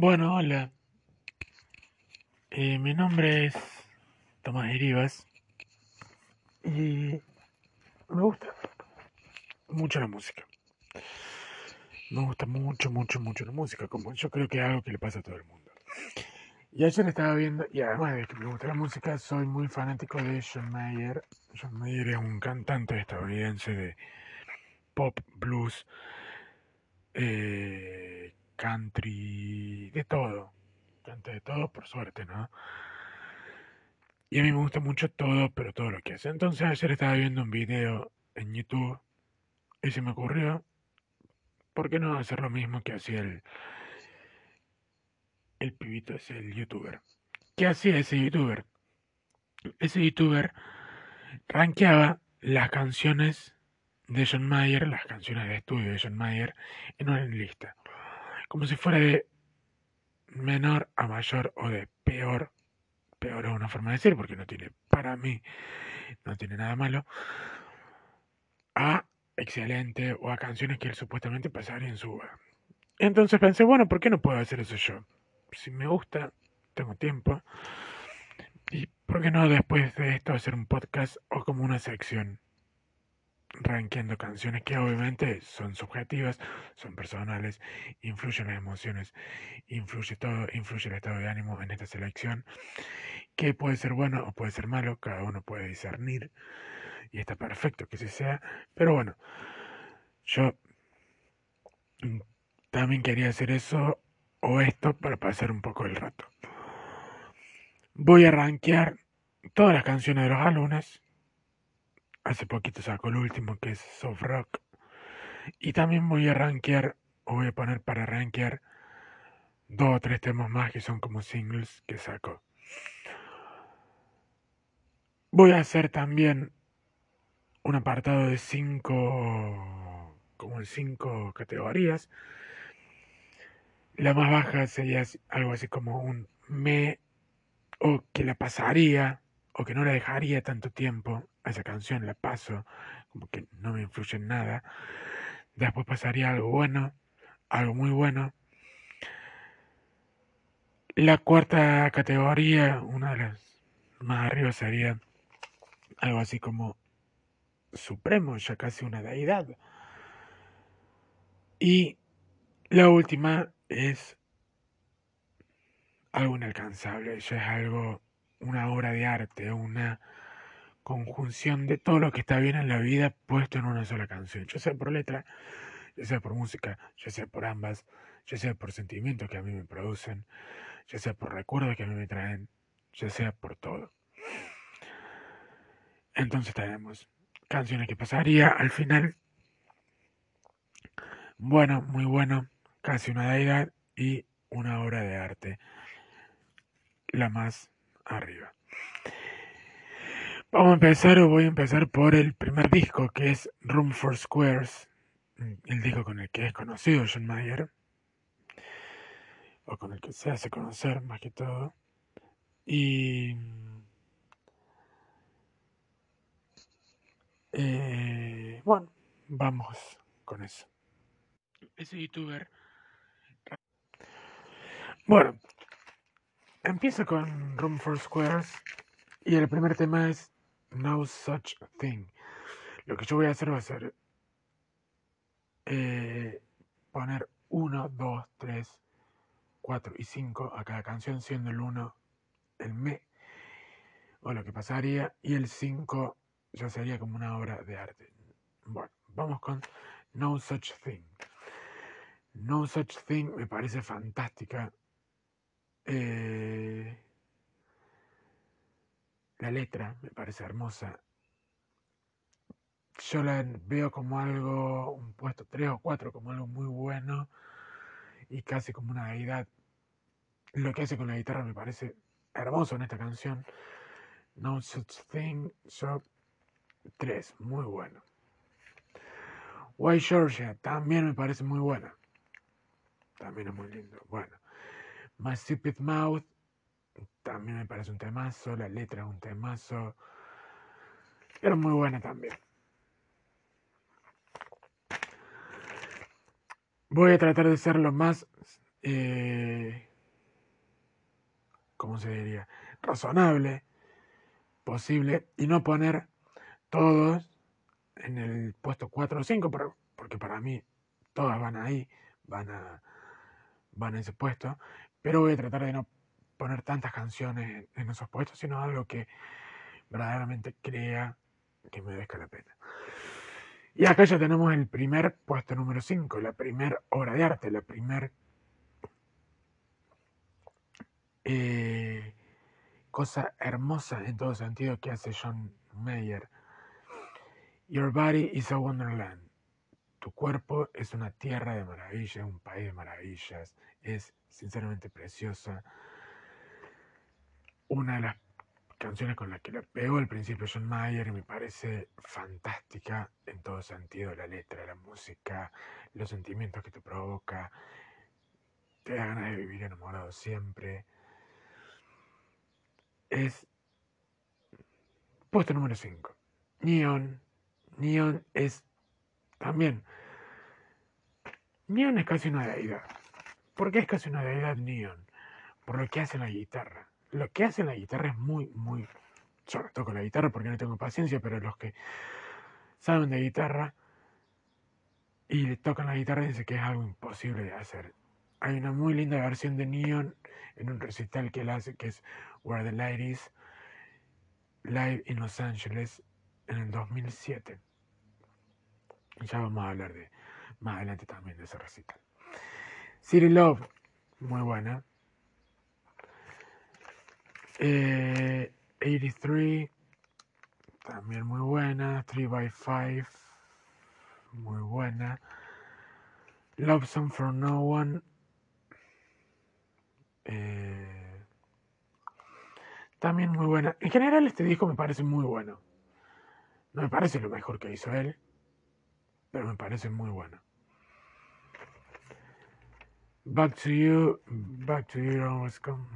Bueno, hola. Eh, mi nombre es Tomás Iribas y me gusta mucho la música. Me gusta mucho, mucho, mucho la música, como yo creo que es algo que le pasa a todo el mundo. Y ayer estaba viendo, y además de que me gusta la música, soy muy fanático de John Mayer. John Mayer es un cantante estadounidense de pop, blues, eh, country, de todo. Canta de todo, por suerte, ¿no? Y a mí me gusta mucho todo, pero todo lo que hace. Entonces ayer estaba viendo un video en YouTube y se me ocurrió, ¿por qué no hacer lo mismo que hacía el, el pibito ese, el youtuber? ¿Qué hacía ese youtuber? Ese youtuber rankeaba las canciones de John Mayer, las canciones de estudio de John Mayer, en una lista. Como si fuera de menor a mayor o de peor. Peor es una forma de decir porque no tiene, para mí, no tiene nada malo. A excelente o a canciones que él supuestamente pasaría en su Entonces pensé, bueno, ¿por qué no puedo hacer eso yo? Si me gusta, tengo tiempo. ¿Y por qué no después de esto hacer un podcast o como una sección? Rankeando canciones que obviamente son subjetivas, son personales, influyen las emociones, influye todo, influye el estado de ánimo en esta selección, que puede ser bueno o puede ser malo, cada uno puede discernir y está perfecto que así sea, pero bueno, yo también quería hacer eso o esto para pasar un poco el rato. Voy a rankear todas las canciones de los álbumes Hace poquito sacó el último que es Soft Rock. Y también voy a rankear, o voy a poner para rankear, dos o tres temas más que son como singles que sacó. Voy a hacer también un apartado de cinco, como en cinco categorías. La más baja sería algo así como un me o que la pasaría o que no la dejaría tanto tiempo esa canción la paso, como que no me influye en nada. Después pasaría algo bueno, algo muy bueno. La cuarta categoría, una de las más arriba, sería algo así como supremo, ya casi una deidad. Y la última es algo inalcanzable, ya es algo, una obra de arte, una conjunción de todo lo que está bien en la vida puesto en una sola canción, ya sea por letra, ya sea por música, ya sea por ambas, ya sea por sentimientos que a mí me producen, ya sea por recuerdos que a mí me traen, ya sea por todo. Entonces tenemos canciones que pasaría al final. Bueno, muy bueno, casi una deidad y una obra de arte. La más arriba. Vamos a empezar o voy a empezar por el primer disco que es Room for Squares, el disco con el que es conocido John Mayer, o con el que se hace conocer más que todo. Y eh, bueno, vamos con eso. Ese youtuber. Bueno, empiezo con Room for Squares y el primer tema es no such thing. Lo que yo voy a hacer va a ser eh, poner 1, 2, 3, 4 y 5 a cada canción, siendo el 1 el me o lo que pasaría, y el 5 ya sería como una obra de arte. Bueno, vamos con No Such Thing. No Such Thing me parece fantástica. Eh, la letra me parece hermosa. Yo la veo como algo, un puesto 3 o 4, como algo muy bueno y casi como una deidad. Lo que hace con la guitarra me parece hermoso en esta canción. No Such Thing, yo 3, muy bueno. White Georgia también me parece muy buena. También es muy lindo. Bueno. My Stupid Mouth también me parece un temazo, la letra es un temazo. Era muy buena también. Voy a tratar de ser lo más eh, ¿cómo se diría? Razonable, posible, y no poner todos en el puesto 4 o 5, porque para mí todas van ahí, van a, van a ese puesto, pero voy a tratar de no poner tantas canciones en esos puestos, sino algo que verdaderamente crea que me merezca la pena. Y acá ya tenemos el primer puesto número 5, la primera obra de arte, la primer eh, cosa hermosa en todo sentido que hace John Mayer. Your body is a wonderland. Tu cuerpo es una tierra de maravillas, un país de maravillas. Es sinceramente preciosa. Una de las canciones con las que le pegó al principio John Mayer me parece fantástica en todo sentido. La letra, la música, los sentimientos que te provoca. Te da ganas de vivir enamorado siempre. Es puesto número 5. Neon. Neon es también. Neon es casi una deidad. ¿Por qué es casi una deidad Neon? Por lo que hace la guitarra. Lo que hace la guitarra es muy, muy... Yo no toco la guitarra porque no tengo paciencia, pero los que saben de guitarra y le tocan la guitarra dicen que es algo imposible de hacer. Hay una muy linda versión de Neon en un recital que él hace que es Where the Light Is Live in Los Angeles en el 2007. Y ya vamos a hablar de más adelante también de ese recital. City Love, muy buena. 83, eh, también muy buena. 3x5, muy buena. Love Song for No One. Eh, también muy buena. En general este disco me parece muy bueno. No me parece lo mejor que hizo él, pero me parece muy bueno. Back to You, Back to You Always Come.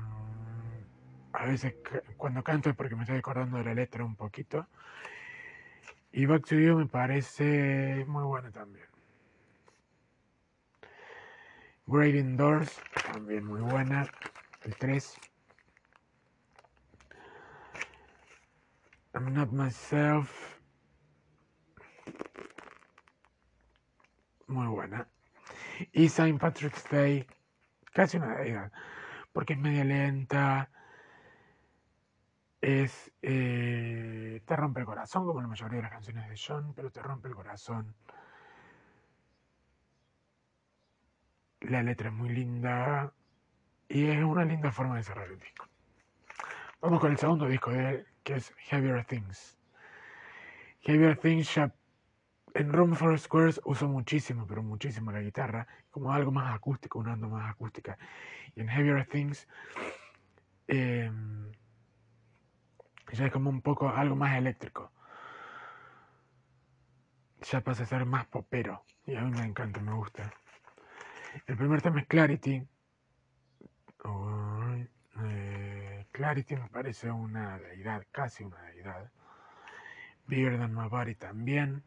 A veces cuando canto es porque me estoy acordando de la letra un poquito. Y Back to You me parece muy buena también. Great Indoors, también muy buena. El 3. I'm Not Myself. Muy buena. Y Saint Patrick's Day, casi una deidad, porque es media lenta, es, eh, te rompe el corazón, como la mayoría de las canciones de John, pero te rompe el corazón. La letra es muy linda y es una linda forma de cerrar el disco. Vamos con el segundo disco de él, que es Heavier Things. Heavier Things ya en Room for Squares uso muchísimo, pero muchísimo la guitarra, como algo más acústico, una onda más acústica. Y en Heavier Things em, ya es como un poco algo más eléctrico. Ya pasa a ser más popero. Y a mí me encanta, me gusta. El primer tema es Clarity. Eh, Clarity me parece una deidad, casi una deidad. Bigger Than My Body también.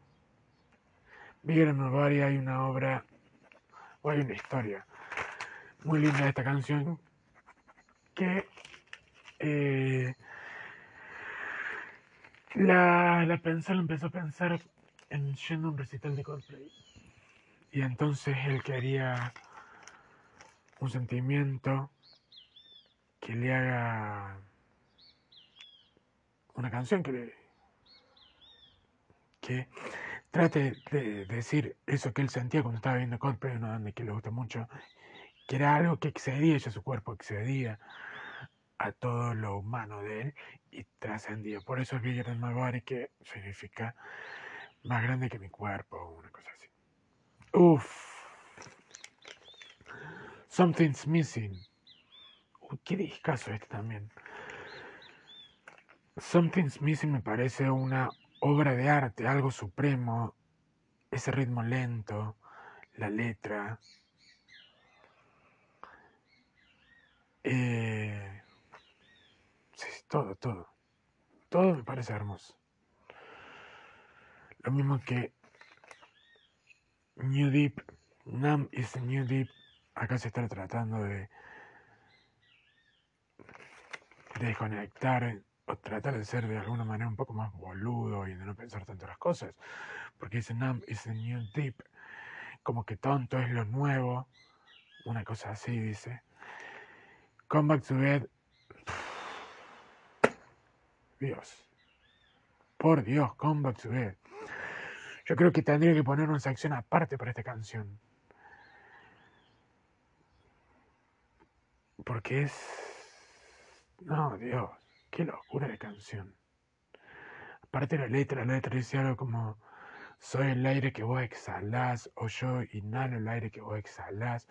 Bigger Than My Body hay una obra, o hay una historia muy linda de esta canción que eh, la, la pensó, empezó a pensar en yendo a un recital de Coldplay. Y entonces él quería un sentimiento que le haga una canción que le, que trate de decir eso que él sentía cuando estaba viendo Coldplay, una banda que le gusta mucho, que era algo que excedía ya su cuerpo, excedía a todo lo humano de él y trascendía. Por eso es Bigger Body, que significa más grande que mi cuerpo, una cosa así. Uff. Something's Missing. Uy, qué discazo este también. Something's Missing me parece una obra de arte, algo supremo. Ese ritmo lento, la letra. Eh, todo, todo. Todo me parece hermoso. Lo mismo que New Deep, Nam is New Deep. Acá se está tratando de desconectar o tratar de ser de alguna manera un poco más boludo y de no pensar tanto las cosas. Porque dice Numb is a new deep. Como que tonto es lo nuevo. Una cosa así dice. Come back to bed. Dios. Por Dios, come back to. Yo creo que tendría que poner una sección aparte para esta canción. Porque es... No, Dios, qué locura de canción. Aparte la letra, la letra dice algo como... Soy el aire que vos exhalás o yo inhalo el aire que vos exhalás.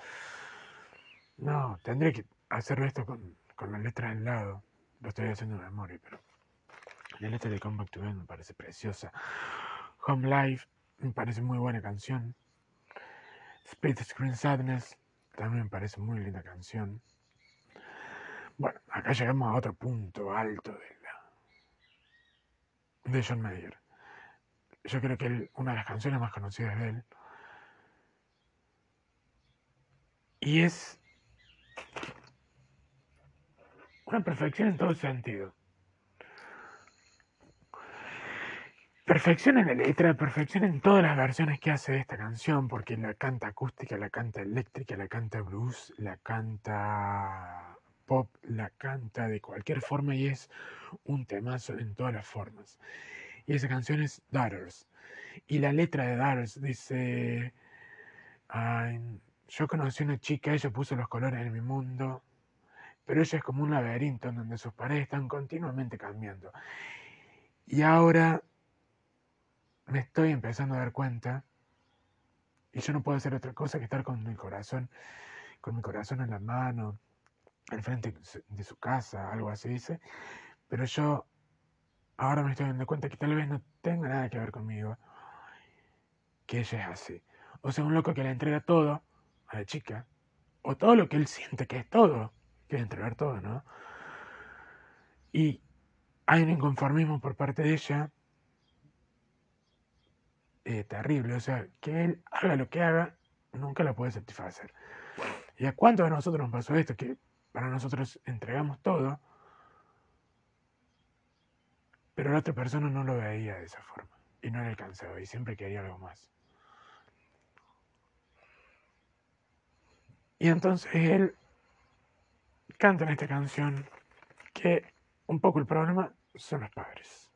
No, tendría que hacer esto con, con la letra al lado. Lo estoy haciendo de memoria, pero... La letra de Come Back to me parece preciosa. Home Life me parece muy buena canción. Split Screen Sadness también me parece muy linda canción. Bueno, acá llegamos a otro punto alto de la de John Mayer. Yo creo que él, una de las canciones más conocidas de él. Y es una perfección en todo sentido. Perfección en la letra, perfección en todas las versiones que hace de esta canción, porque la canta acústica, la canta eléctrica, la canta blues, la canta pop, la canta de cualquier forma y es un temazo en todas las formas. Y esa canción es Daughters. Y la letra de Daughters dice, yo conocí a una chica, ella puso los colores en mi mundo, pero ella es como un laberinto donde sus paredes están continuamente cambiando. Y ahora me estoy empezando a dar cuenta y yo no puedo hacer otra cosa que estar con mi corazón, con mi corazón en la mano, al frente de su casa, algo así dice. Pero yo ahora me estoy dando cuenta que tal vez no tenga nada que ver conmigo, que ella es así. O sea, un loco que le entrega todo a la chica, o todo lo que él siente que es todo, que es entregar todo, ¿no? Y hay un inconformismo por parte de ella eh, terrible. O sea, que él haga lo que haga, nunca lo puede satisfacer. ¿Y a cuántos de nosotros nos pasó esto? Que para nosotros entregamos todo, pero la otra persona no lo veía de esa forma y no le alcanzaba y siempre quería algo más. Y entonces él canta en esta canción que un poco el problema son los padres.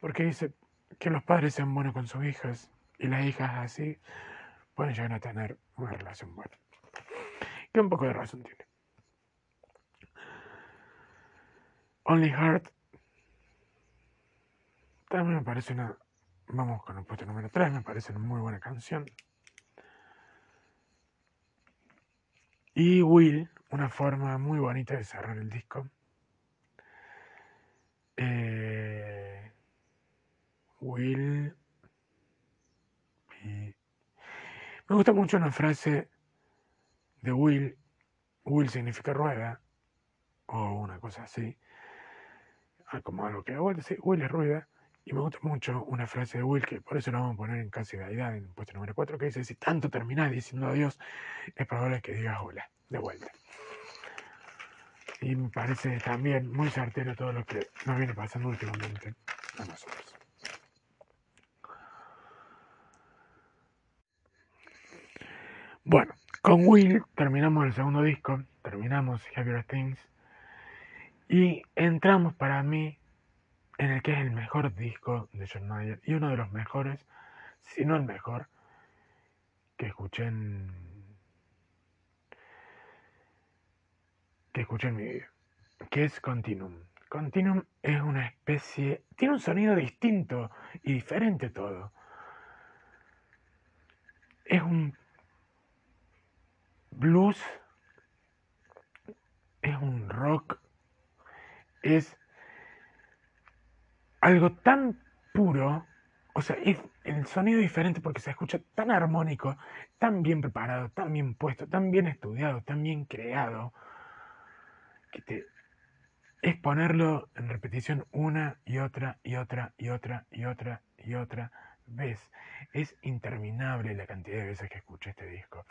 Porque dice, que los padres sean buenos con sus hijas y las hijas así pueden llegar a tener una relación buena. Que un poco de razón tiene. Only Heart también me parece una. Vamos con el puesto número 3, me parece una muy buena canción. Y Will, una forma muy bonita de cerrar el disco. Will. Me gusta mucho una frase de Will. Will significa rueda. O una cosa así. Ah, como algo que Will, Will es rueda. Y me gusta mucho una frase de Will, que por eso la vamos a poner en casi de edad, en el puesto número 4, que dice, si tanto terminás diciendo adiós, es probable que digas hola, de vuelta. Y me parece también muy certero todo lo que nos viene pasando últimamente a nosotros. Bueno, con Will terminamos el segundo disco, terminamos Heavier Things y entramos para mí en el que es el mejor disco de John y uno de los mejores, si no el mejor, que escuché en que escuché en mi vida, que es Continuum. Continuum es una especie, tiene un sonido distinto y diferente todo. Es un blues, es un rock, es algo tan puro, o sea, es el sonido diferente porque se escucha tan armónico, tan bien preparado, tan bien puesto, tan bien estudiado, tan bien creado, que te es ponerlo en repetición una y otra y otra y otra y otra y otra vez. Es interminable la cantidad de veces que escuché este disco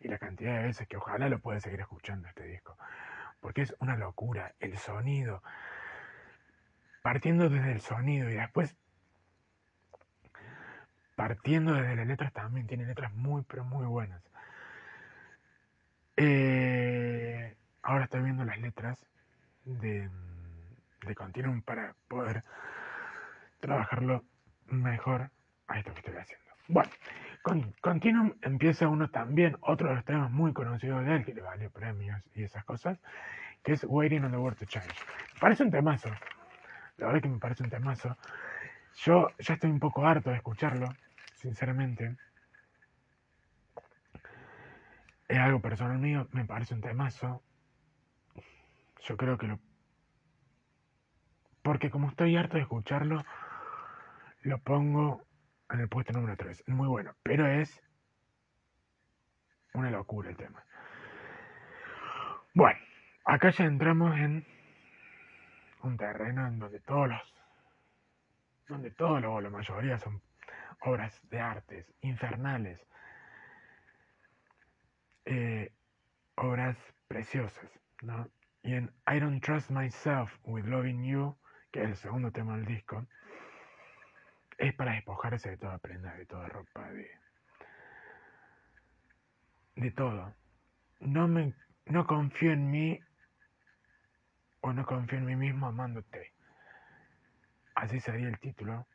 y la cantidad de veces que ojalá lo pueda seguir escuchando este disco. porque es una locura. El sonido, partiendo desde el sonido y después partiendo desde las letras también, tiene letras muy, pero muy buenas. Eh, ahora estoy viendo las letras de, de Continuum para poder trabajarlo mejor esto que estoy haciendo. Bueno, con Continuum empieza uno también, otro de los temas muy conocidos de él, que le valió premios y esas cosas, que es Waiting on the World to Change. Me parece un temazo, la verdad que me parece un temazo. Yo ya estoy un poco harto de escucharlo, sinceramente. Es algo personal mío, me parece un temazo. Yo creo que lo... Porque como estoy harto de escucharlo, lo pongo en el puesto número 3. Muy bueno, pero es una locura el tema. Bueno, acá ya entramos en un terreno en donde todos los, donde todos los, la mayoría son obras de artes infernales, eh, obras preciosas, ¿no? Y en I Don't Trust Myself with Loving You, que es el segundo tema del disco, es para despojarse de toda prenda, de toda ropa, de, de todo. No, me, no confío en mí o no confío en mí mismo amándote. Así sería el título.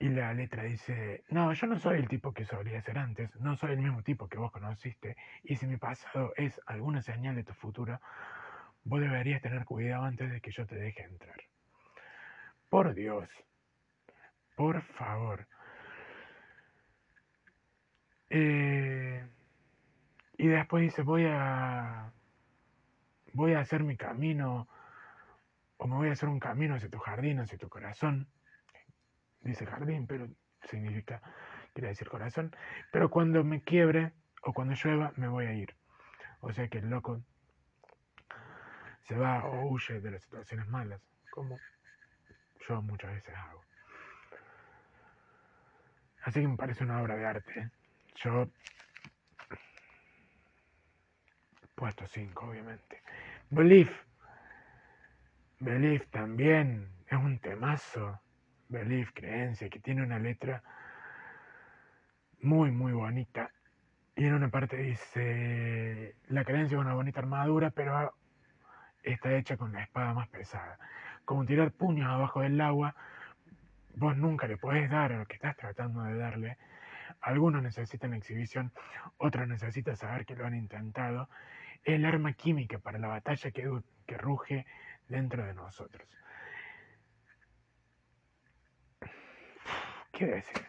Y la letra dice, no, yo no soy el tipo que solía ser antes, no soy el mismo tipo que vos conociste, y si mi pasado es alguna señal de tu futuro, vos deberías tener cuidado antes de que yo te deje entrar. Por Dios, por favor. Eh, y después dice, voy a, voy a hacer mi camino, o me voy a hacer un camino hacia tu jardín, hacia tu corazón dice jardín, pero significa, quiere decir corazón. Pero cuando me quiebre o cuando llueva, me voy a ir. O sea que el loco se va o huye de las situaciones malas, como yo muchas veces hago. Así que me parece una obra de arte. ¿eh? Yo puesto 5, obviamente. Belief. Belief también es un temazo belief, creencia, que tiene una letra muy, muy bonita. Y en una parte dice, la creencia es una bonita armadura, pero está hecha con la espada más pesada. Como tirar puños abajo del agua, vos nunca le podés dar a lo que estás tratando de darle. Algunos necesitan exhibición, otros necesitan saber que lo han intentado. Es el arma química para la batalla que, que ruge dentro de nosotros. quiere decir?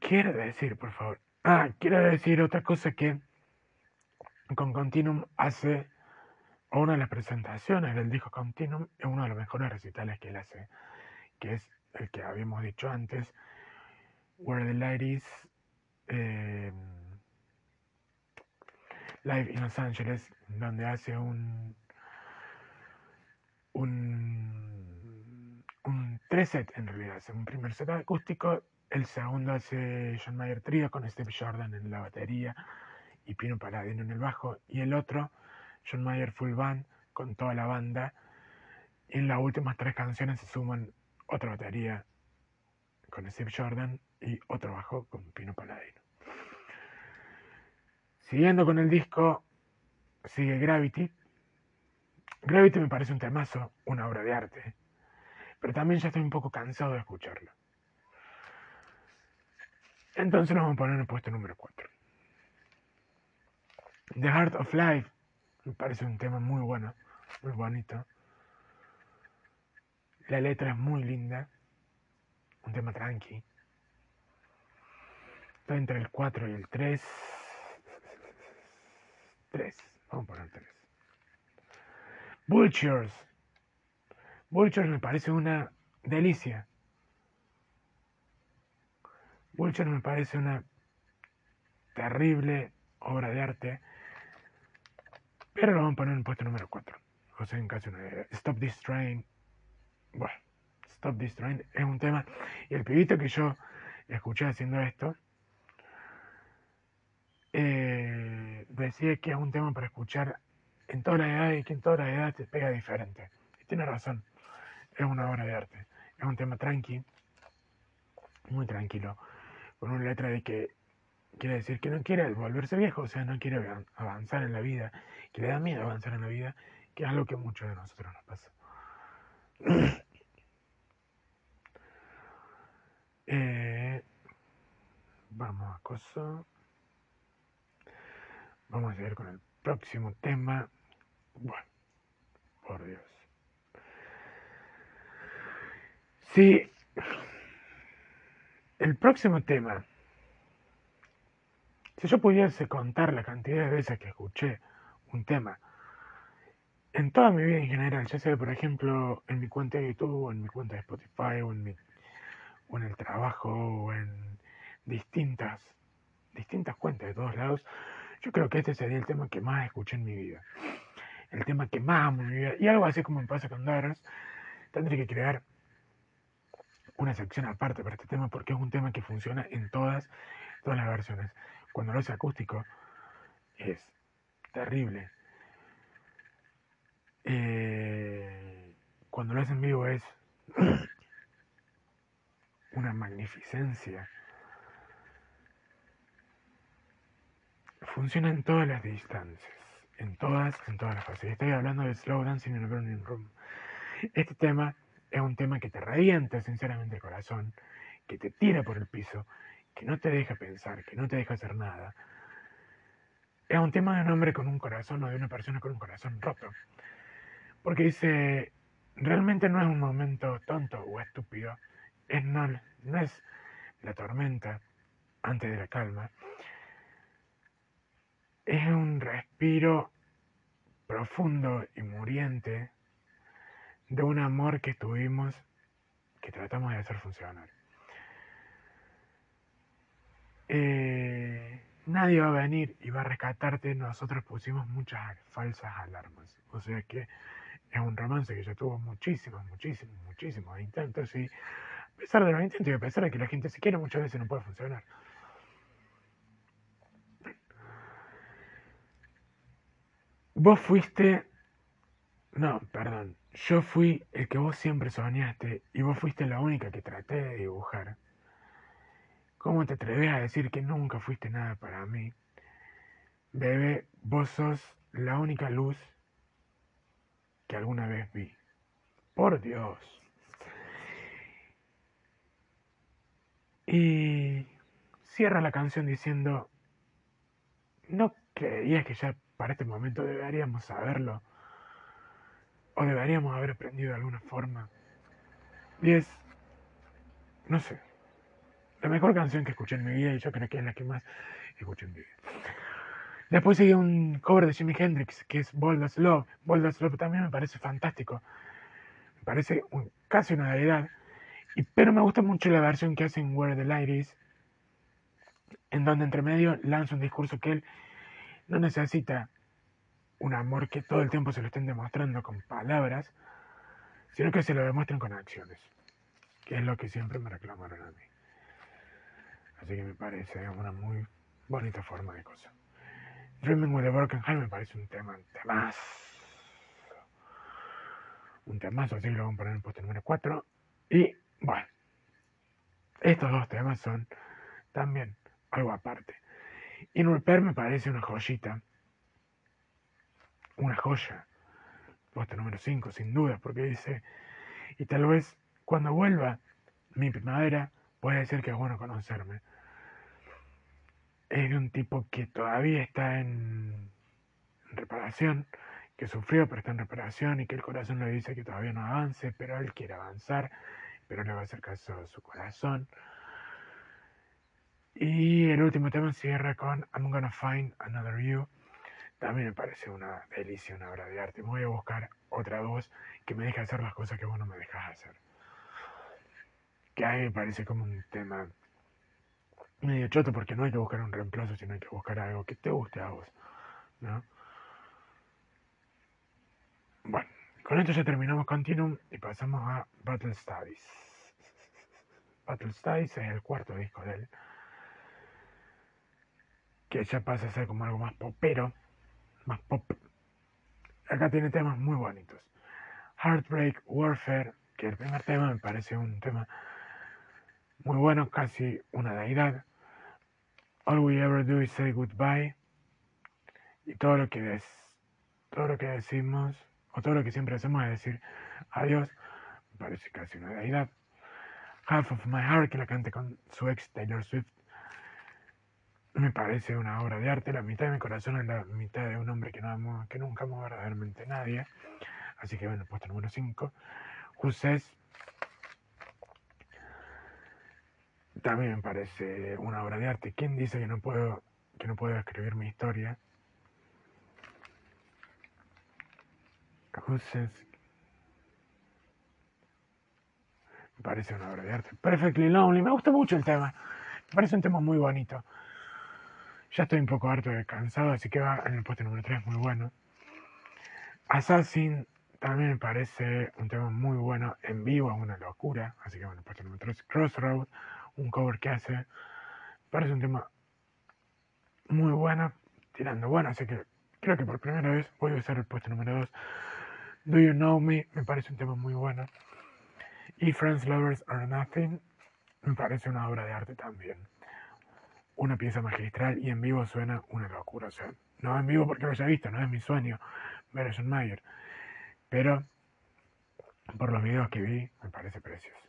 Quiere decir, por favor. Ah, quiere decir otra cosa que con Continuum hace, una de las presentaciones del disco Continuum, es uno de los mejores recitales que él hace, que es el que habíamos dicho antes, Where the Light Is, eh, Live in Los Angeles, donde hace un, un un tres set en realidad. Hace un primer set acústico, el segundo hace John Mayer Trio con Steve Jordan en la batería y Pino Paladino en el bajo, y el otro, John Mayer Full Band con toda la banda. Y en las últimas tres canciones se suman otra batería con Steve Jordan y otro bajo con Pino Paladino. Siguiendo con el disco, sigue Gravity. Gravity me parece un temazo, una obra de arte pero también ya estoy un poco cansado de escucharlo. Entonces nos vamos a poner en el puesto número 4. The Heart of Life me parece un tema muy bueno, muy bonito. La letra es muy linda, un tema tranqui. Está entre el 4 y el 3. 3, vamos a poner 3. Vultures Vulture me parece una delicia. Vulture me parece una terrible obra de arte. Pero lo vamos a poner en puesto número 4. O sea, en caso de Stop This Train. Bueno, Stop This Train es un tema. Y el pibito que yo escuché haciendo esto. Eh, decía que es un tema para escuchar en toda la edad y que en toda la edad te pega diferente. Y tiene razón, es una obra de arte. Es un tema tranqui, muy tranquilo, con una letra de que quiere decir que no quiere volverse viejo, o sea, no quiere avanzar en la vida, que le da miedo avanzar en la vida, que es algo que muchos de nosotros nos pasa. Eh, vamos a cosa. Vamos a seguir con el próximo tema. Bueno, por Dios. Sí, el próximo tema. Si yo pudiese contar la cantidad de veces que escuché un tema en toda mi vida en general, ya sea por ejemplo en mi cuenta de YouTube o en mi cuenta de Spotify o en, el trabajo o en distintas, distintas cuentas de todos lados, yo creo que este sería el tema que más escuché en mi vida. El tema que más amo en mi vida. Y algo así como me pasa con Daras, tendré que crear una sección aparte para este tema porque es un tema que funciona en todas, todas las versiones. Cuando lo hace acústico es terrible. Eh, cuando lo hace en vivo es una magnificencia. Funciona en todas las distancias, en todas, en todas las fases. Estoy hablando de Slow Dancing in a Burning Room. Este tema es un tema que te revienta sinceramente el corazón, que te tira por el piso, que no te deja pensar, que no te deja hacer nada. Es un tema de un hombre con un corazón o de una persona con un corazón roto. Porque dice, realmente no es un momento tonto o estúpido, es no, no es la tormenta antes de la calma, es un respiro profundo y muriente de un amor que tuvimos que tratamos de hacer funcionar. Eh, nadie va a venir y va a rescatarte. Nosotros pusimos muchas falsas alarmas. O sea que es un romance que ya tuvo muchísimos, muchísimos, muchísimos intentos y a pesar de los intentos y a pesar de que la gente se quiere muchas veces no puede funcionar. Vos fuiste... No, perdón. Yo fui el que vos siempre soñaste y vos fuiste la única que traté de dibujar. ¿Cómo te atreves a decir que nunca fuiste nada para mí? Bebé, vos sos la única luz que alguna vez vi. Por Dios. Y cierra la canción diciendo, ¿no creías que ya para este momento deberíamos saberlo? ¿O deberíamos haber aprendido de alguna forma? Y es, no sé, la mejor canción que escuché en mi vida y yo creo que es la que más escuché en mi vida. Después sigue un cover de Jimi Hendrix que es Bold Love. Bold Love también me parece fantástico. Me parece casi una deidad. Y, pero me gusta mucho la versión que hacen Where the Light Is, en donde entre medio lanza un discurso que él no necesita un amor que todo el tiempo se lo estén demostrando con palabras, sino que se lo demuestren con acciones, que es lo que siempre me reclamaron a mí. Así que me parece una muy bonita forma de cosa. Dreaming with a Broken me parece un tema, un temazo. Un temazo, así que lo vamos a poner en el puesto número 4. Y bueno, estos dos temas son también algo aparte. In Repair me parece una joyita una joya. Puesto número 5, sin duda, porque dice, y tal vez cuando vuelva mi primavera, puede ser que es bueno conocerme. Es de un tipo que todavía está en reparación, que sufrió pero está en reparación y que el corazón le dice que todavía no avance, pero él quiere avanzar, pero le va a hacer caso a su corazón. Y el último tema cierra con I'm gonna find another you también me parece una delicia, una obra de arte. Me voy a buscar otra voz que me deje hacer las cosas que vos no me dejas hacer. Que a mí me parece como un tema medio choto porque no hay que buscar un reemplazo, sino hay que buscar algo que te guste a vos. ¿no? Bueno, con esto ya terminamos Continuum y pasamos a Battle Studies. Battle Studies es el cuarto disco de él. que ya pasa a ser como algo más popero, más pop. Acá tiene temas muy bonitos. Heartbreak Warfare, que el primer tema me parece un tema muy bueno, casi una deidad. All we ever do is say goodbye. Y todo lo que des, todo lo que decimos, o todo lo que siempre hacemos es decir adiós, me parece casi una deidad. Half of My Heart, que la cante con su ex Taylor Swift, me parece una obra de arte. La mitad de mi corazón es la mitad de un hombre que, no amo, que nunca amó verdaderamente nadie. Así que bueno, puesto número 5. Who también me parece una obra de arte. ¿Quién dice que no puedo, que no puedo escribir mi historia? Who Me parece una obra de arte. Perfectly Lonely. Me gusta mucho el tema. Me parece un tema muy bonito. Ya estoy un poco harto de cansado, así que va en el puesto número 3, muy bueno. Assassin también me parece un tema muy bueno en vivo, una locura. Así que bueno, puesto número 3. Crossroad, un cover que hace. Parece un tema muy bueno, tirando bueno, así que creo que por primera vez voy a usar el puesto número 2. Do You Know Me, me parece un tema muy bueno. Y Friends Lovers Are Nothing, me parece una obra de arte también una pieza magistral y en vivo suena una locura. O sea, no en vivo porque lo haya visto, no es mi sueño ver a John Mayer. Pero por los videos que vi, me parece precioso.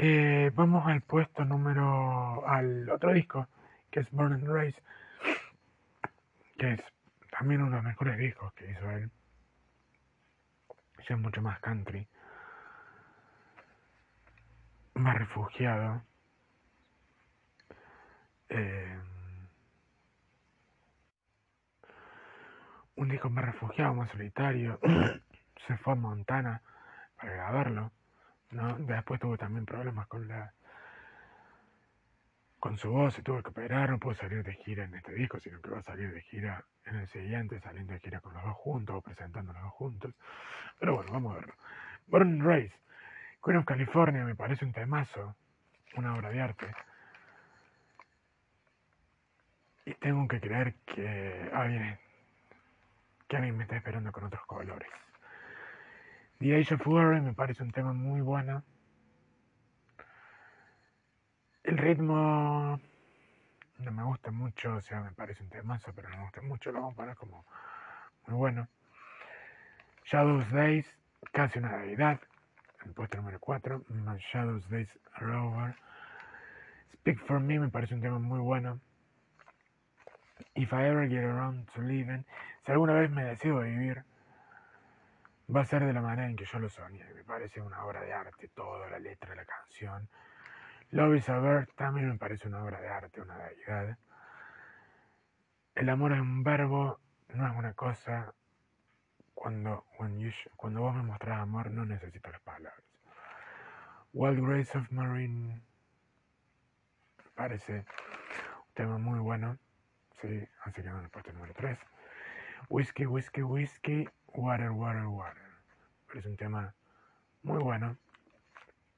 Eh, vamos al puesto número. al otro disco, que es Born and Race, que es también uno de los mejores discos que hizo él. Ya es mucho más country más refugiado. Eh, un disco más refugiado, más solitario. Se fue a Montana para grabarlo. ¿No? Después tuvo también problemas con la con su voz, se tuvo que operar, no pudo salir de gira en este disco, sino que va a salir de gira en el siguiente, saliendo de gira con los dos juntos o presentando los dos juntos. Pero bueno, vamos a verlo. Born Race Queen of California me parece un temazo, una obra de arte. Y tengo que creer que alguien, que alguien me está esperando con otros colores. The Age of Worry me parece un tema muy bueno. El ritmo no me gusta mucho, o sea, me parece un temazo, pero no me gusta mucho, lo vamos a poner como muy bueno. Shadows Days, casi una deidad, el puesto número 4, My Shadows Days Are Over. Speak for Me me parece un tema muy bueno. If I ever get around to living, si alguna vez me decido vivir, va a ser de la manera en que yo lo soñé. Me parece una obra de arte, toda la letra de la canción. Love is a Bird también me parece una obra de arte, una deidad. El amor es un verbo, no es una cosa, cuando, cuando vos me mostrás amor, no necesito las palabras. Wild Grace of Marine parece un tema muy bueno. Sí, así que en el puesto número 3. Whiskey, Whiskey, Whiskey, Water, Water, Water. Parece un tema muy bueno.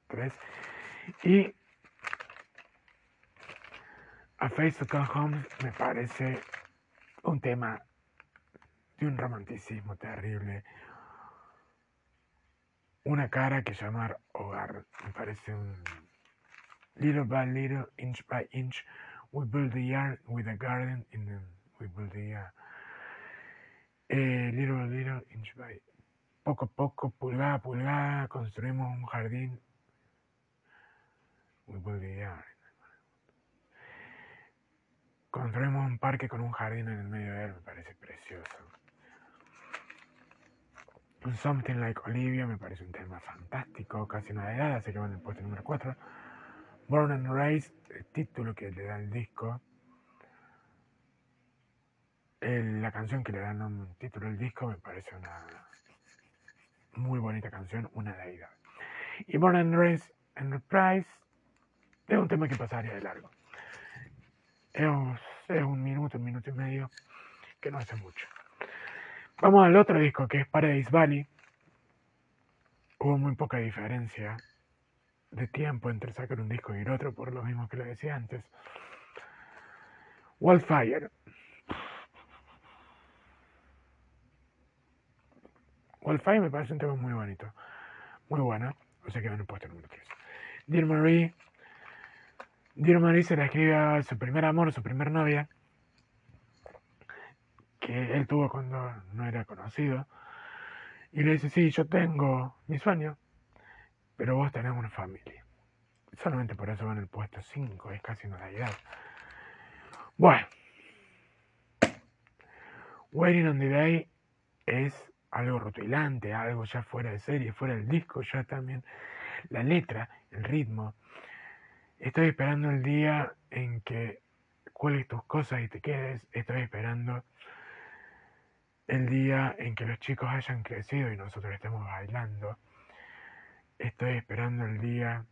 3. Y A Face to Come Home me parece un tema de un romanticismo terrible. Una cara que llamar hogar. Me parece un little by little, inch by inch, we build the yard with a garden in the, we build the yard. Eh, little by little, inch by poco a poco, pulgada a pulgada, construimos un jardín. The yard. Construimos un parque con un jardín en el medio de él, me parece precioso. Something Like Olivia me parece un tema fantástico, casi una edad, así que en el puesto número 4. Born and Raised, el título que le da el disco. La canción que le da un título al disco me parece una muy bonita canción, una deidad. Y Born and Raised Enterprise es un tema que pasaría de largo. Es, es un minuto, un minuto y medio, que no hace mucho. Vamos al otro disco que es Paradise Valley. Hubo muy poca diferencia de tiempo entre sacar un disco y el otro, por lo mismo que le decía antes. Wildfire. Wildfire me parece un tema muy bonito. Muy bueno. O sea que me puesto número 3. Dear Marie. Dear Marie se la escribe a su primer amor, su primer novia. Que él tuvo cuando no era conocido. Y le dice, sí, yo tengo mi sueño, pero vos tenés una familia. Solamente por eso va en el puesto 5, es casi una realidad. Bueno. Waiting on the Day es algo rutilante, algo ya fuera de serie, fuera del disco, ya también la letra, el ritmo. Estoy esperando el día en que cuelgues tus cosas y te quedes. Estoy esperando el día en que los chicos hayan crecido y nosotros estemos bailando. Estoy esperando el día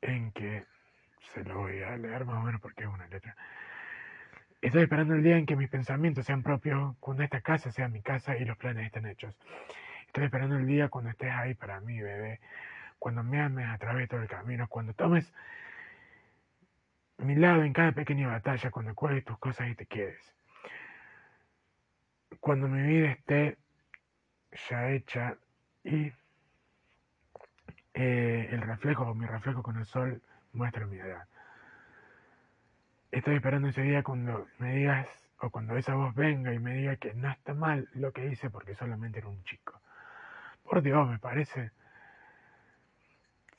en que se lo voy a leer más o menos porque es una letra. Estoy esperando el día en que mis pensamientos sean propios, cuando esta casa sea mi casa y los planes estén hechos. Estoy esperando el día cuando estés ahí para mí, bebé. Cuando me ames a través de todo el camino, cuando tomes mi lado en cada pequeña batalla, cuando cuelgues tus cosas y te quedes cuando mi vida esté ya hecha y eh, el reflejo o mi reflejo con el sol muestra mi edad. Estoy esperando ese día cuando me digas o cuando esa voz venga y me diga que no está mal lo que hice porque solamente era un chico. Por Dios, me parece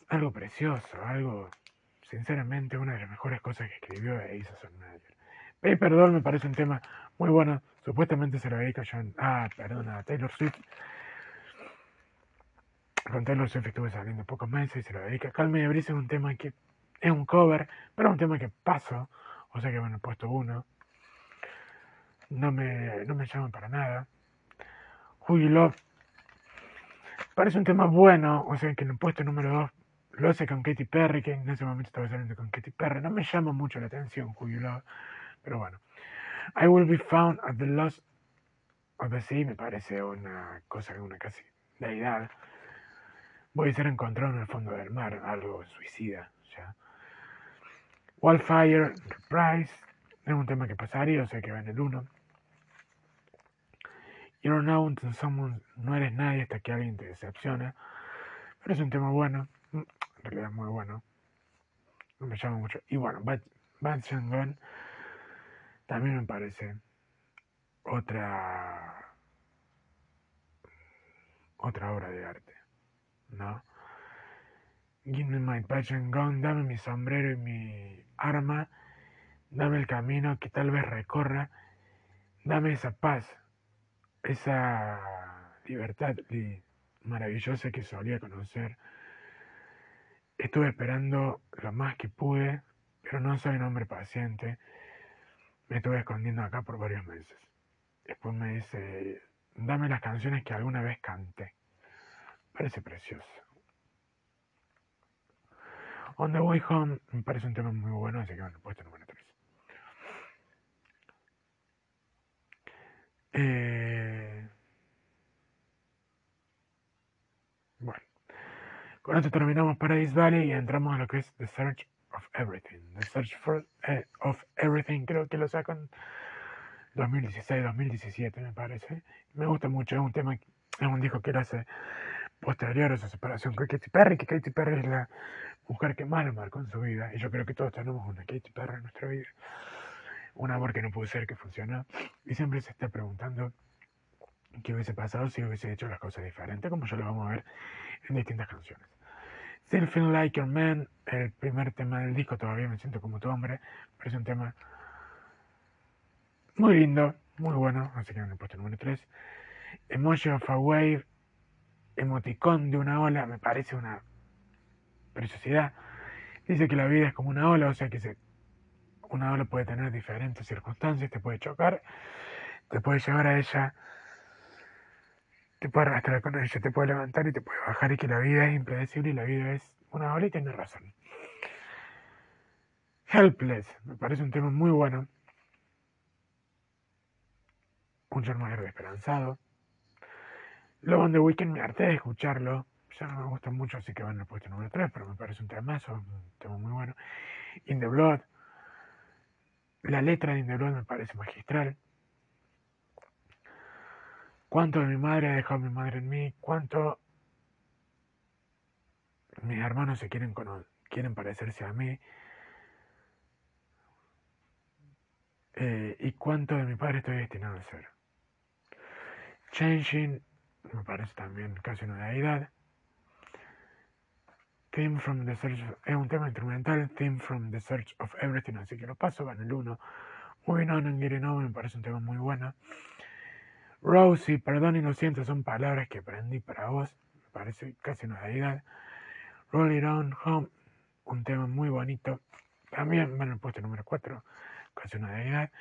algo precioso, algo, sinceramente, una de las mejores cosas que escribió e hizo Sonmayer. perdón, me parece un tema muy bueno Supuestamente se lo dedica John. Ah, perdona, a Taylor Swift. Con Taylor Swift estuve saliendo pocos meses y se lo dedica. Calme y Brisa es un tema que es un cover, pero es un tema que paso. O sea que bueno, puesto uno. No me, no me llaman para nada. You Love. Parece un tema bueno, o sea que en el puesto número 2 lo hace con Katy Perry, que en ese momento estaba saliendo con Katy Perry. No me llama mucho la atención You Love, pero bueno. I will be found at the lost of the sea me parece una cosa, una casi deidad. Voy a ser encontrado en el fondo del mar, algo suicida. ¿ya? Wildfire Reprise es un tema que pasaría, o sea que va en el 1. You don't know until someone, no eres nadie hasta que alguien te decepciona. Pero es un tema bueno, en realidad muy bueno. No me llama mucho. Y bueno, Bad, Bad Gun también me parece otra otra obra de arte, ¿no? Give me my passion gun, dame mi sombrero y mi arma, dame el camino que tal vez recorra, dame esa paz, esa libertad maravillosa que solía conocer. Estuve esperando lo más que pude, pero no soy un hombre paciente. Me estuve escondiendo acá por varios meses. Después me dice, dame las canciones que alguna vez canté. Parece precioso. On the Way Home me parece un tema muy bueno, así que bueno, puesto número 3. Eh, bueno, con esto terminamos Paradise Valley y entramos a lo que es The Search of Everything. The Search for, eh, of Everything, creo que lo sacan 2016, 2017 me parece. Me gusta mucho, es un tema, es un disco que él hace posterior a su separación con Katy Perry, que Katy Perry es la mujer que más lo marcó en su vida, y yo creo que todos tenemos una Katy Perry en nuestra vida. Un amor que no pudo ser, que funcionó, y siempre se está preguntando qué hubiese pasado si hubiese hecho las cosas diferentes, como ya lo vamos a ver en distintas canciones. Still Feel Like Your Man, el primer tema del disco, todavía me siento como tu hombre, pero es un tema muy lindo, muy bueno, así que en el puesto número 3. Emotion of a Wave, emoticón de una ola, me parece una preciosidad. Dice que la vida es como una ola, o sea que se, una ola puede tener diferentes circunstancias, te puede chocar, te puede llevar a ella te puede arrastrar con ella, te puede levantar y te puede bajar y que la vida es impredecible y la vida es una ola y tiene razón. Helpless, me parece un tema muy bueno. Un John Mayer desesperanzado. Luego en The Weeknd me harté de escucharlo. ya no me gusta mucho, así que va en el puesto número 3, pero me parece un tema es un tema muy bueno. In the Blood, la letra de In the Blood me parece magistral. Cuánto de mi madre ha dejado mi madre en mí, cuánto mis hermanos se quieren, quieren parecerse a mí. Eh, y cuánto de mi padre estoy destinado a ser. Changing me parece también casi una deidad. Theme from the Search es un tema instrumental, Theme from the Search of Everything, así que lo paso, va en el 1. Moving on and Getting On me parece un tema muy bueno. Rosie, perdón y lo siento, son palabras que aprendí para vos, me parece casi una deidad. Roll It On Home, un tema muy bonito, también va en el puesto número 4, casi una deidad.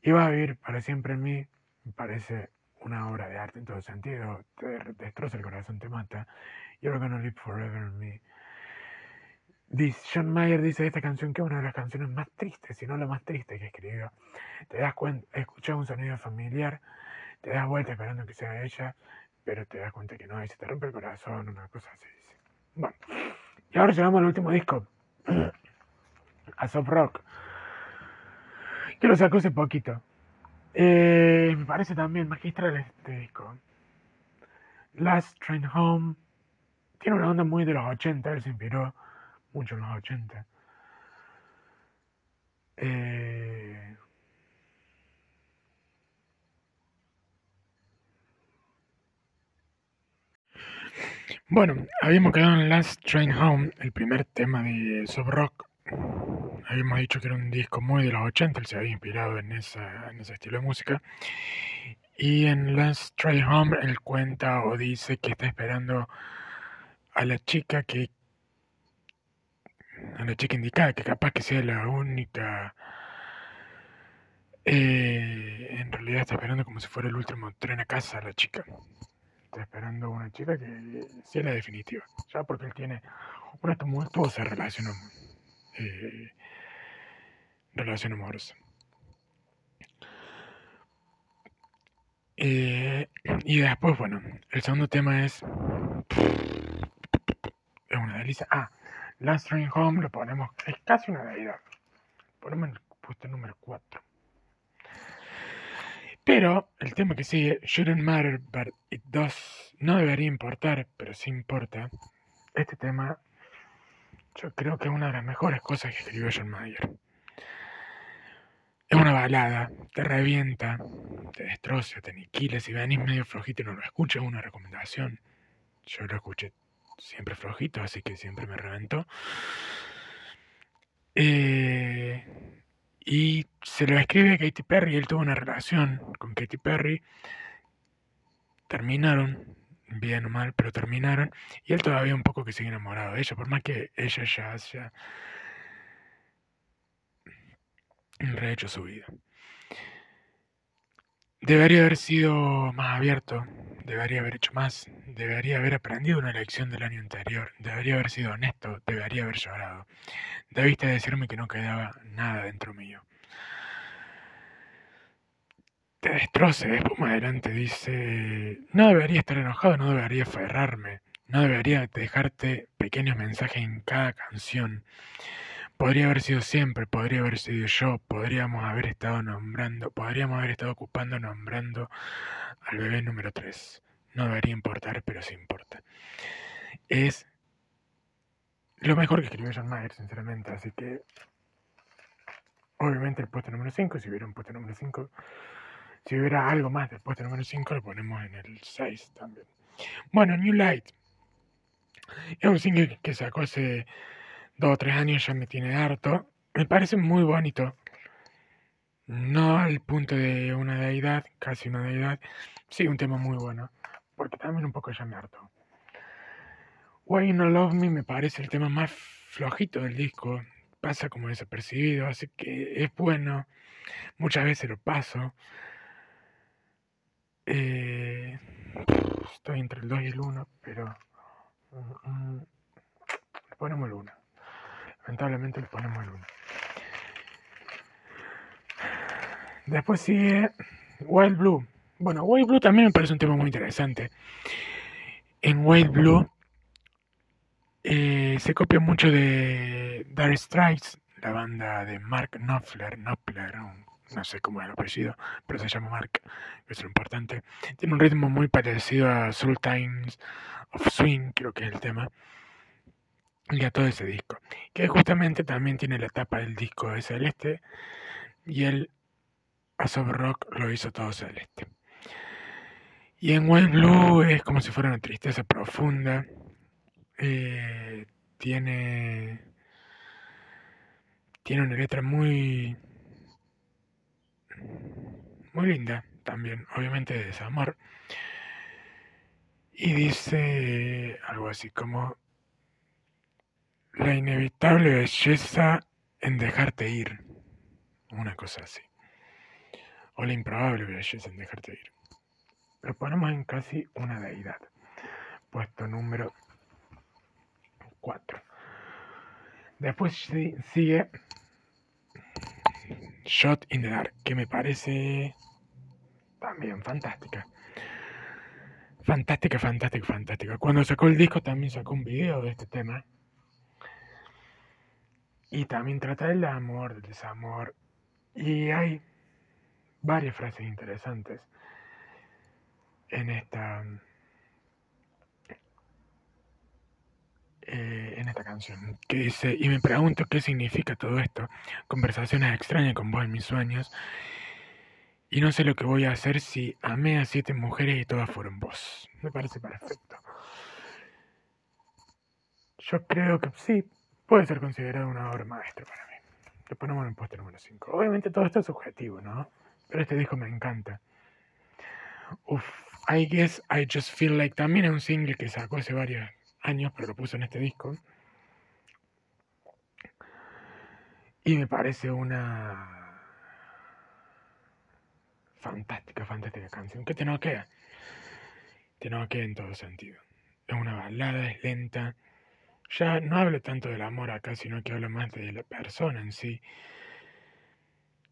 Y va a vivir para siempre en mí, me parece una obra de arte en todo sentido, te destroza el corazón, te mata. You're gonna live forever me. John Mayer dice esta canción que es una de las canciones más tristes, si no la más triste que escribió. Te das cuenta, escuchas un sonido familiar, te das vuelta esperando que sea ella, pero te das cuenta que no, y se te rompe el corazón, una cosa así. Bueno, y ahora llegamos al último disco, a Soft Rock, que lo sacó hace poquito. Eh, me parece también magistral este disco. Last Train Home tiene una onda muy de los 80, él se inspiró mucho en los 80. Eh, bueno, habíamos quedado en Last Train Home, el primer tema de Soft Rock habíamos dicho que era un disco muy de los 80, él se había inspirado en, esa, en ese estilo de música. Y en Last Try Home él cuenta o dice que está esperando a la chica que a la chica indicada, que capaz que sea la única. Eh, en realidad está esperando como si fuera el último tren a casa la chica. Está esperando una chica que sea la definitiva. Ya porque él tiene una tumultuosa relación eh, relación amorosa. Eh, y después, bueno, el segundo tema es. Es una delicia. Ah, Last Train Home lo ponemos. Es casi una deidad. Ponemos el puesto número 4. Pero el tema que sigue, Shouldn't Matter, but It Does, no debería importar, pero sí importa. Este tema yo creo que es una de las mejores cosas que escribió John Mayer. Es una balada, te revienta, te destroza, te aniquila. Si venís medio flojito y no lo escuchas, es una recomendación. Yo lo escuché siempre flojito, así que siempre me reventó. Eh, y se lo escribe a Katy Perry. Él tuvo una relación con Katy Perry. Terminaron bien o mal, pero terminaron. Y él todavía un poco que sigue enamorado de ella, por más que ella ya haya rehecho su vida. Debería haber sido más abierto, debería haber hecho más, debería haber aprendido una lección del año anterior, debería haber sido honesto, debería haber llorado. Debiste decirme que no quedaba nada dentro mío te destroce. Después más adelante dice, no debería estar enojado, no debería aferrarme, no debería dejarte pequeños mensajes en cada canción. Podría haber sido siempre, podría haber sido yo, podríamos haber estado nombrando, podríamos haber estado ocupando nombrando al bebé número 3. No debería importar, pero sí importa. Es lo mejor que escribió John Mayer, sinceramente, así que obviamente el puesto número 5, si hubiera un puesto número 5, si hubiera algo más del número 5, lo ponemos en el 6 también. Bueno, New Light. Es un single que sacó hace 2 o 3 años, ya me tiene harto. Me parece muy bonito. No al punto de una deidad, casi una deidad. Sí, un tema muy bueno. Porque también un poco ya me harto. Why You No Love Me me parece el tema más flojito del disco. Pasa como desapercibido, así que es bueno. Muchas veces lo paso. Eh, estoy entre el 2 y el 1, pero mm, mm, ponemos el 1. Lamentablemente le ponemos el 1. Después sigue Wild Blue. Bueno, Wild Blue también me parece un tema muy interesante. En Wild Blue Eh, se copia mucho de Dire Strikes, la banda de Mark Knopfler, Knopfler, no sé cómo es el apellido, pero se llama Mark, que es lo importante. Tiene un ritmo muy parecido a Sultans of Swing, creo que es el tema, y a todo ese disco, que justamente también tiene la tapa del disco de Celeste, y el Asob Rock lo hizo todo Celeste. Y en Wild Blue es como si fuera una tristeza profunda. Eh, tiene tiene una letra muy muy linda también, obviamente de desamor. Y dice algo así como la inevitable belleza en dejarte ir, una cosa así. O la improbable belleza en dejarte ir. Lo ponemos en casi una deidad. Puesto número 4. Después sigue Shot in the Dark, que me parece también fantástica. Fantástica, fantástica, fantástica. Cuando sacó el disco también sacó un video de este tema. Y también trata del amor, del desamor. Y hay varias frases interesantes en esta Eh, en esta canción, que dice, y me pregunto qué significa todo esto, conversaciones extrañas con vos en mis sueños, y no sé lo que voy a hacer si amé a siete mujeres y todas fueron vos. Me parece perfecto. Yo creo que sí, puede ser considerado una obra maestra para mí. Lo ponemos en el puesto número 5. Obviamente todo esto es subjetivo, ¿no? Pero este disco me encanta. Uf, I guess I just feel like también es un single que sacó hace varios años, pero lo puso en este disco. Y me parece una fantástica, fantástica canción que te noquea. Te noquea en todo sentido. Es una balada, es lenta. Ya no hablo tanto del amor acá, sino que hablo más de la persona en sí.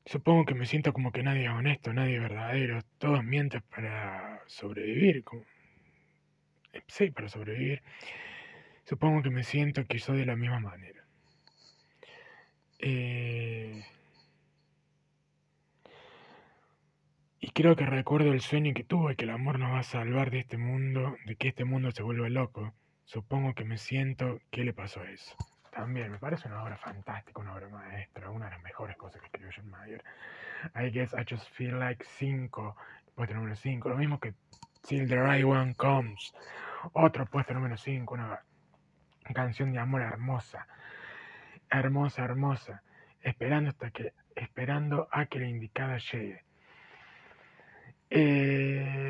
Supongo que me siento como que nadie es honesto, nadie es verdadero. Todos mienten para sobrevivir. Sí, para sobrevivir. Supongo que me siento que soy de la misma manera. Eh, y creo que recuerdo el sueño que tuve, que el amor nos va a salvar de este mundo, de que este mundo se vuelva loco. Supongo que me siento ¿qué le pasó a eso. También me parece una obra fantástica, una obra maestra, una de las mejores cosas que escribió John Mayer. I guess I just feel like 5, puesto número 5, lo mismo que Till the Right One Comes, otro puesto número 5, una canción de amor hermosa, hermosa, hermosa, esperando hasta que, esperando a que la indicada llegue. Eh,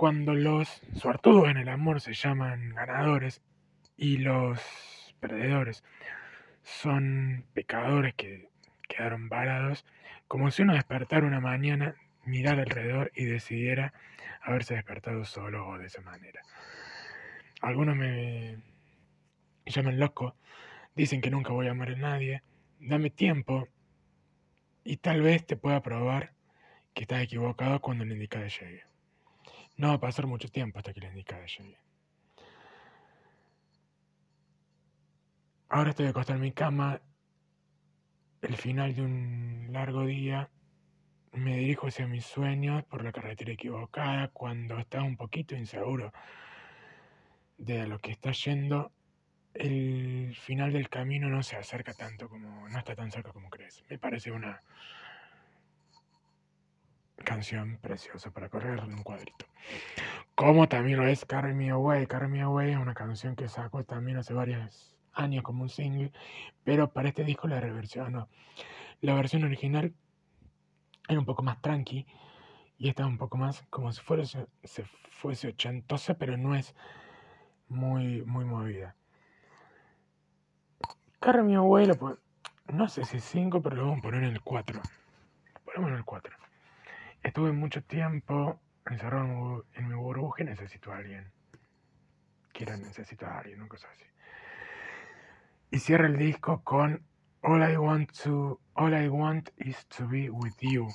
cuando los suertudos en el amor se llaman ganadores y los perdedores son pecadores que quedaron varados, como si uno despertara una mañana, mirara alrededor y decidiera haberse despertado solo o de esa manera. Algunos me, llaman loco, dicen que nunca voy a amar a nadie, dame tiempo y tal vez te pueda probar que estás equivocado cuando la indicada llegue. No va a pasar mucho tiempo hasta que la indicada llegue. Ahora estoy acostado en mi cama, el final de un largo día, me dirijo hacia mis sueños por la carretera equivocada cuando estás un poquito inseguro de lo que está yendo el final del camino no se acerca tanto como, no está tan cerca como crees. Me parece una preciosa para correr en un cuadrito. Como también lo es Carry Me Away. Carry Me Away es una canción que sacó también hace varios años como un single, pero para este disco la reversionó. La versión original era un poco más tranqui y esta es un poco más como si fuese, se fuese ochentosa, pero no es muy, muy movida. Carre mi abuelo, pues, no sé si 5, pero lo vamos a poner en el 4. Ponemos en el 4. Estuve mucho tiempo encerrado en mi burbuja y necesito a alguien. Quiero necesitar a alguien, una cosa así. Y cierra el disco con All I want to, All I want is to be with you.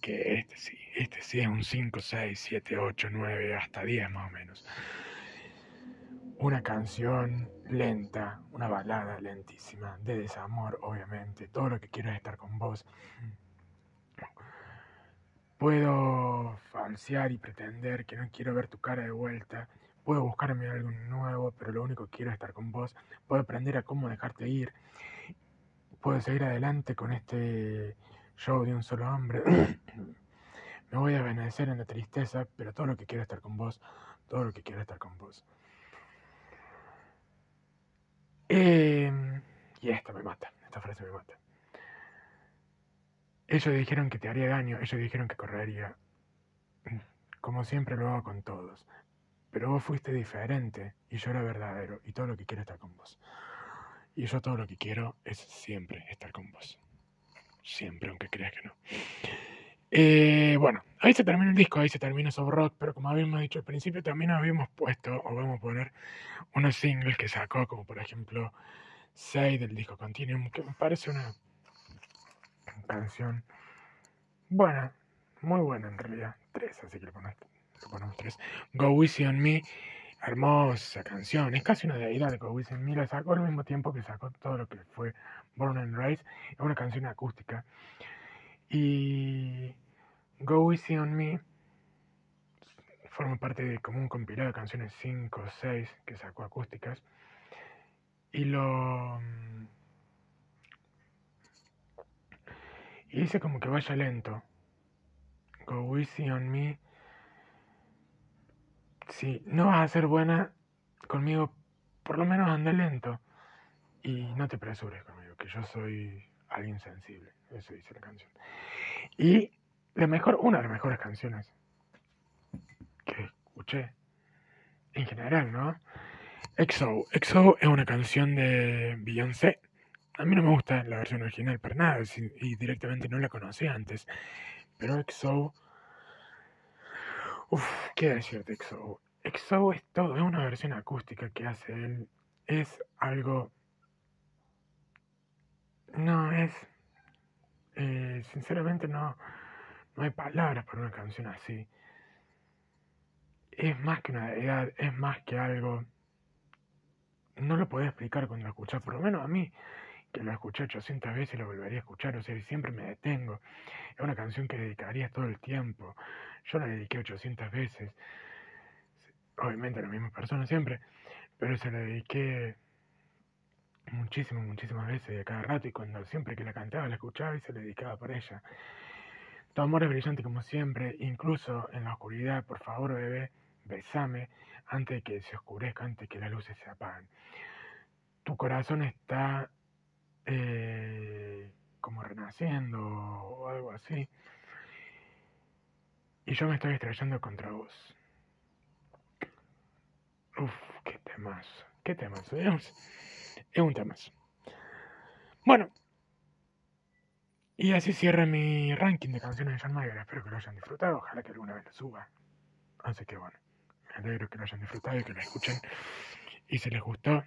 Que este sí, este sí es un 5, 6, 7, 8, 9, hasta 10 más o menos. una canción lenta, una balada lentísima, de desamor, obviamente. Todo lo que quiero es estar con vos. Puedo falsear y pretender que no quiero ver tu cara de vuelta. Puedo buscarme algo nuevo, pero lo único que quiero es estar con vos. Puedo aprender a cómo dejarte ir. Puedo seguir adelante con este show de un solo hombre. Me voy a benecer en la tristeza, pero todo lo que quiero es estar con vos. Todo lo que quiero es estar con vos. Em, y esta me mata, esta frase me mata. Ellos dijeron que te haría daño, ellos dijeron que correría. Como siempre lo hago con todos. Pero vos fuiste diferente y yo era verdadero y todo lo que quiero es estar con vos. Y yo todo lo que quiero es siempre estar con vos. Siempre, aunque creas que no. Eh, bueno, ahí se termina el disco, ahí se termina Soft Rock, pero como habíamos dicho al principio, también habíamos puesto, o vamos a poner, unos singles que sacó, como por ejemplo 6 del disco Continuum, que me parece una canción buena, muy buena en realidad, 3, así que le ponemos, 3. Go Easy on Me, hermosa canción, es casi una deidad de Go Easy on Me, la sacó al mismo tiempo que sacó todo lo que fue Born and Raised, es una canción acústica. Y Go Easy on Me forma parte de como un compilado de canciones 5 o 6 que sacó acústicas. Y lo. Y dice como que vaya lento. Go easy on me. Si no vas a ser buena conmigo, por lo menos anda lento. Y no te apresures conmigo, que yo soy alguien sensible. Eso dice la canción. Y la mejor, una de las mejores canciones que escuché en general, ¿no? EXO. EXO es una canción de Beyoncé. A mí no me gusta la versión original para nada y directamente no la conocí antes. Pero EXO. Uf, ¿qué decirte EXO? EXO es todo, es una versión acústica que hace él. Es algo. No, es eh, sinceramente no, no hay palabras para una canción así. Es más que una edad, es más que algo. No lo podía explicar cuando lo escuché, por lo menos a mí, que lo escuché 800 veces y lo volvería a escuchar, o sea, siempre me detengo. Es una canción que dedicaría todo el tiempo. Yo la dediqué 800 veces, obviamente a la misma persona siempre, pero se la dediqué muchísimas, muchísimas veces de cada rato y cuando siempre que la cantaba la escuchaba y se le dedicaba por ella. Tu amor es brillante como siempre, incluso en la oscuridad, por favor bebé, besame antes de que se oscurezca, antes de que las luces se apaguen. Tu corazón está eh, como renaciendo o algo así. Y yo me estoy estrellando contra vos. Uf, qué temas, qué temas. Es un tema. Bueno, y así cierra mi ranking de canciones de John Mayer. Espero que lo hayan disfrutado. Ojalá que alguna vez lo suba. Así que bueno, me alegro que lo hayan disfrutado y que lo escuchen. Y si les gustó,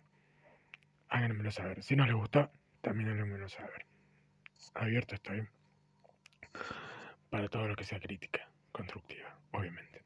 háganmelo saber. Si no les gustó, también háganmelo saber. Abierto estoy para todo lo que sea crítica constructiva, obviamente.